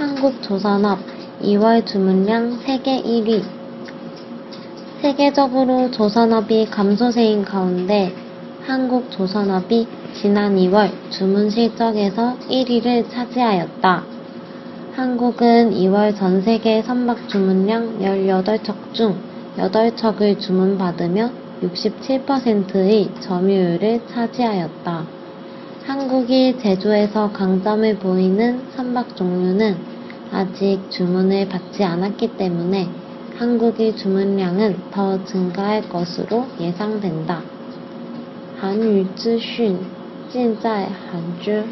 한국조선업 2월 주문량 세계 1위 세계적으로 조선업이 감소세인 가운데 한국조선업이 지난 2월 주문 실적에서 1위를 차지하였다. 한국은 2월 전 세계 선박 주문량 18척 중 8척을 주문받으며 67%의 점유율을 차지하였다. 한국이 제조에서 강점을 보이는 선박 종류는 아직 주문을 받지 않았기 때문에 한국의 주문량은 더 증가할 것으로 예상된다. 韩语资讯尽在韩知